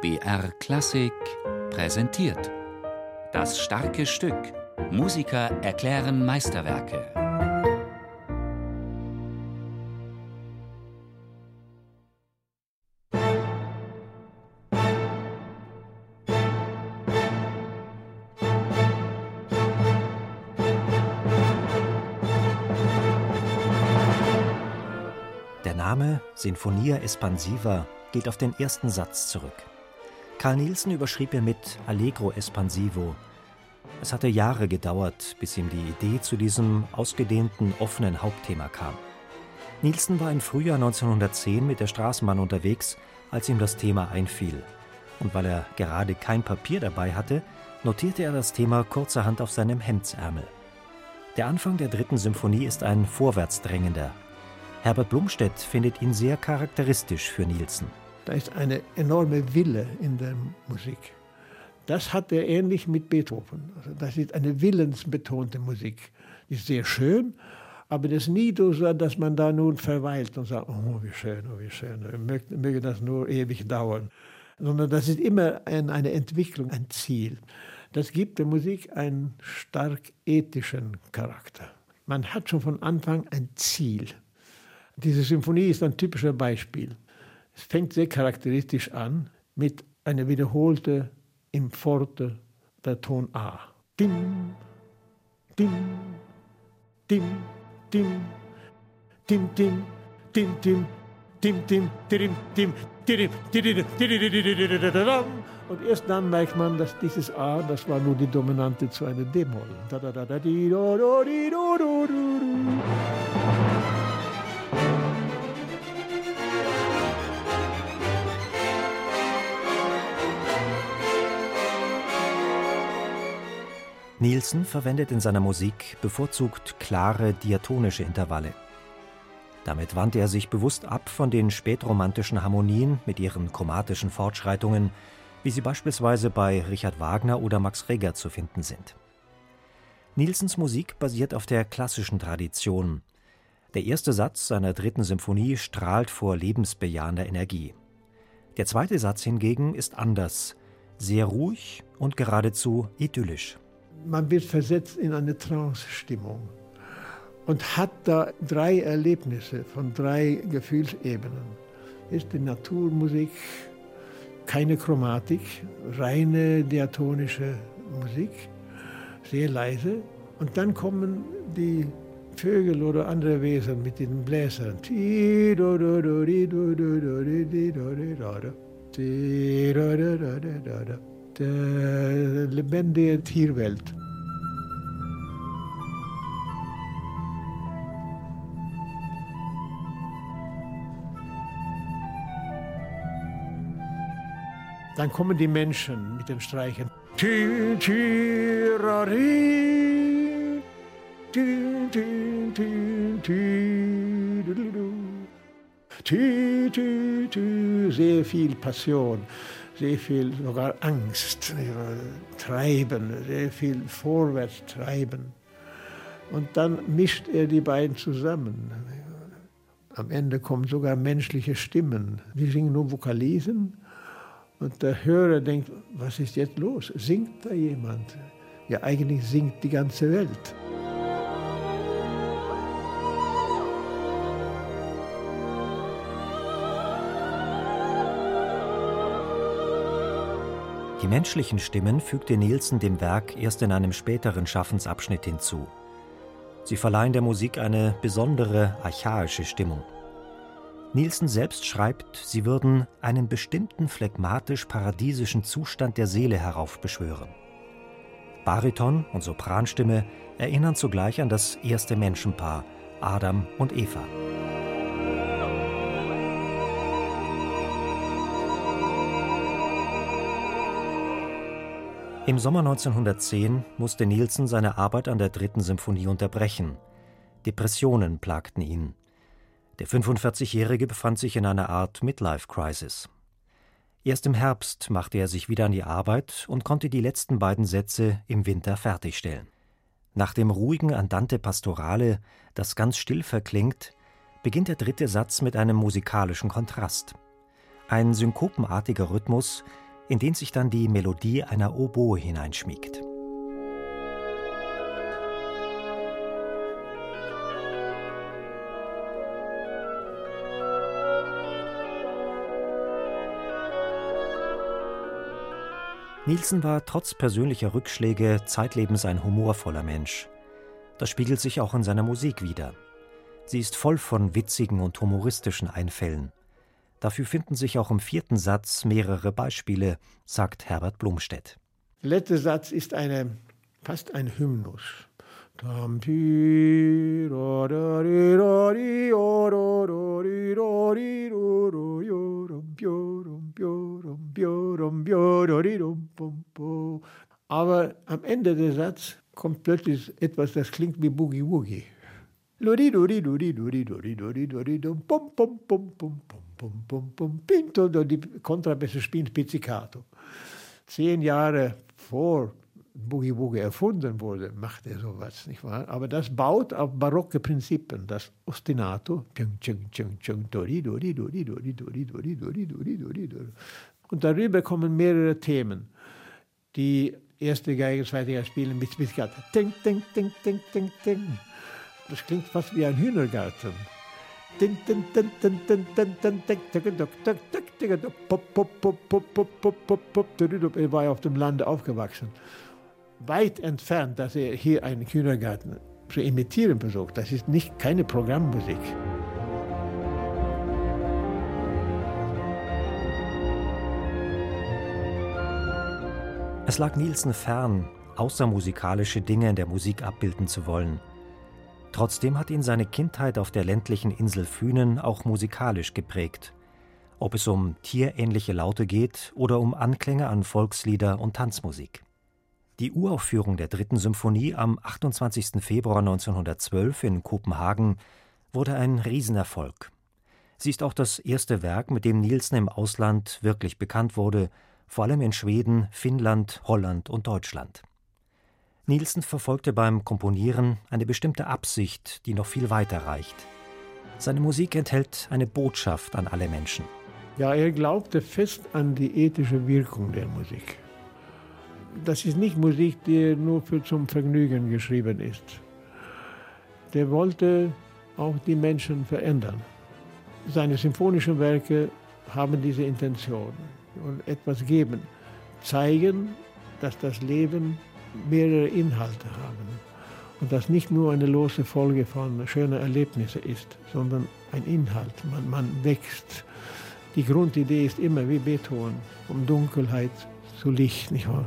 BR Klassik präsentiert. Das starke Stück. Musiker erklären Meisterwerke. Der Name Sinfonia Espansiva geht auf den ersten Satz zurück. Karl Nielsen überschrieb er mit Allegro Espansivo. Es hatte Jahre gedauert, bis ihm die Idee zu diesem ausgedehnten, offenen Hauptthema kam. Nielsen war im Frühjahr 1910 mit der Straßenbahn unterwegs, als ihm das Thema einfiel. Und weil er gerade kein Papier dabei hatte, notierte er das Thema kurzerhand auf seinem Hemdsärmel. Der Anfang der dritten Symphonie ist ein vorwärtsdrängender. Herbert Blumstedt findet ihn sehr charakteristisch für Nielsen. Da ist eine enorme Wille in der Musik. Das hat er ähnlich mit Beethoven. Also das ist eine willensbetonte Musik. Die ist sehr schön, aber das ist nie so, dass man da nun verweilt und sagt, oh, wie schön, oh, wie schön, möge, möge das nur ewig dauern. Sondern das ist immer ein, eine Entwicklung, ein Ziel. Das gibt der Musik einen stark ethischen Charakter. Man hat schon von Anfang ein Ziel. Diese Symphonie ist ein typischer Beispiel. Es fängt sehr charakteristisch an mit einer wiederholten im Forte der Ton A. Dim, dim, dim, dim, dim, dim, dim, dim, dim, dim, dim, dim, und erst dann merkt man, dass dieses A, das war nur die Dominante zu einer D-Moll. Nielsen verwendet in seiner Musik bevorzugt klare diatonische Intervalle. Damit wandte er sich bewusst ab von den spätromantischen Harmonien mit ihren chromatischen Fortschreitungen, wie sie beispielsweise bei Richard Wagner oder Max Reger zu finden sind. Nielsens Musik basiert auf der klassischen Tradition. Der erste Satz seiner dritten Symphonie strahlt vor lebensbejahender Energie. Der zweite Satz hingegen ist anders, sehr ruhig und geradezu idyllisch man wird versetzt in eine Trance-Stimmung und hat da drei Erlebnisse von drei Gefühlsebenen. Ist die Naturmusik keine Chromatik, reine diatonische Musik, sehr leise. Und dann kommen die Vögel oder andere Wesen mit den Bläsern. Der lebendige Tierwelt. Dann kommen die Menschen mit den Streichen. Sehr viel Passion, sehr viel sogar Angst, Treiben, sehr viel vorwärts treiben. Und dann mischt er die beiden zusammen. Am Ende kommen sogar menschliche Stimmen. Wir singen nur Vokalisen und der Hörer denkt, was ist jetzt los? Singt da jemand? Ja, eigentlich singt die ganze Welt. Die menschlichen Stimmen fügte Nielsen dem Werk erst in einem späteren Schaffensabschnitt hinzu. Sie verleihen der Musik eine besondere, archaische Stimmung. Nielsen selbst schreibt, sie würden einen bestimmten phlegmatisch-paradiesischen Zustand der Seele heraufbeschwören. Bariton und Sopranstimme erinnern zugleich an das erste Menschenpaar, Adam und Eva. Im Sommer 1910 musste Nielsen seine Arbeit an der dritten Symphonie unterbrechen. Depressionen plagten ihn. Der 45-Jährige befand sich in einer Art Midlife-Crisis. Erst im Herbst machte er sich wieder an die Arbeit und konnte die letzten beiden Sätze im Winter fertigstellen. Nach dem ruhigen Andante Pastorale, das ganz still verklingt, beginnt der dritte Satz mit einem musikalischen Kontrast. Ein synkopenartiger Rhythmus, in den sich dann die Melodie einer Oboe hineinschmiegt. Nielsen war trotz persönlicher Rückschläge zeitlebens ein humorvoller Mensch. Das spiegelt sich auch in seiner Musik wider. Sie ist voll von witzigen und humoristischen Einfällen. Dafür finden sich auch im vierten Satz mehrere Beispiele, sagt Herbert Blumstedt. Der letzte Satz ist eine, fast ein Hymnus. Aber am Ende des Satzes kommt plötzlich etwas, das klingt wie Boogie Woogie. Die Kontrabässe spielen Pizzicato. Zehn Jahre vor Boogie Woogie erfunden wurde, macht er sowas, nicht wahr? Aber das baut auf barocke Prinzipien, das Ostinato. Und darüber kommen mehrere Themen. Die erste Geige, zweite Geige spielen mit Pizzicato. Ting, ting, ting, ting, ting, ting. Das klingt fast wie ein Hühnergarten. Er war auf dem Lande aufgewachsen. Weit entfernt, dass er hier einen Hühnergarten zu imitieren versucht. Das ist nicht keine Programmmusik. Es lag Nielsen fern, außermusikalische Dinge in der Musik abbilden zu wollen. Trotzdem hat ihn seine Kindheit auf der ländlichen Insel Fünen auch musikalisch geprägt. Ob es um tierähnliche Laute geht oder um Anklänge an Volkslieder und Tanzmusik. Die Uraufführung der dritten Symphonie am 28. Februar 1912 in Kopenhagen wurde ein Riesenerfolg. Sie ist auch das erste Werk, mit dem Nielsen im Ausland wirklich bekannt wurde, vor allem in Schweden, Finnland, Holland und Deutschland. Nielsen verfolgte beim Komponieren eine bestimmte Absicht, die noch viel weiter reicht. Seine Musik enthält eine Botschaft an alle Menschen. Ja, er glaubte fest an die ethische Wirkung der Musik. Das ist nicht Musik, die nur für zum Vergnügen geschrieben ist. Der wollte auch die Menschen verändern. Seine symphonischen Werke haben diese Intention und etwas geben, zeigen, dass das Leben mehrere Inhalte haben. Und das nicht nur eine lose Folge von schönen Erlebnissen ist, sondern ein Inhalt. Man, man wächst. Die Grundidee ist immer wie Beethoven, um Dunkelheit zu Licht, nicht wahr?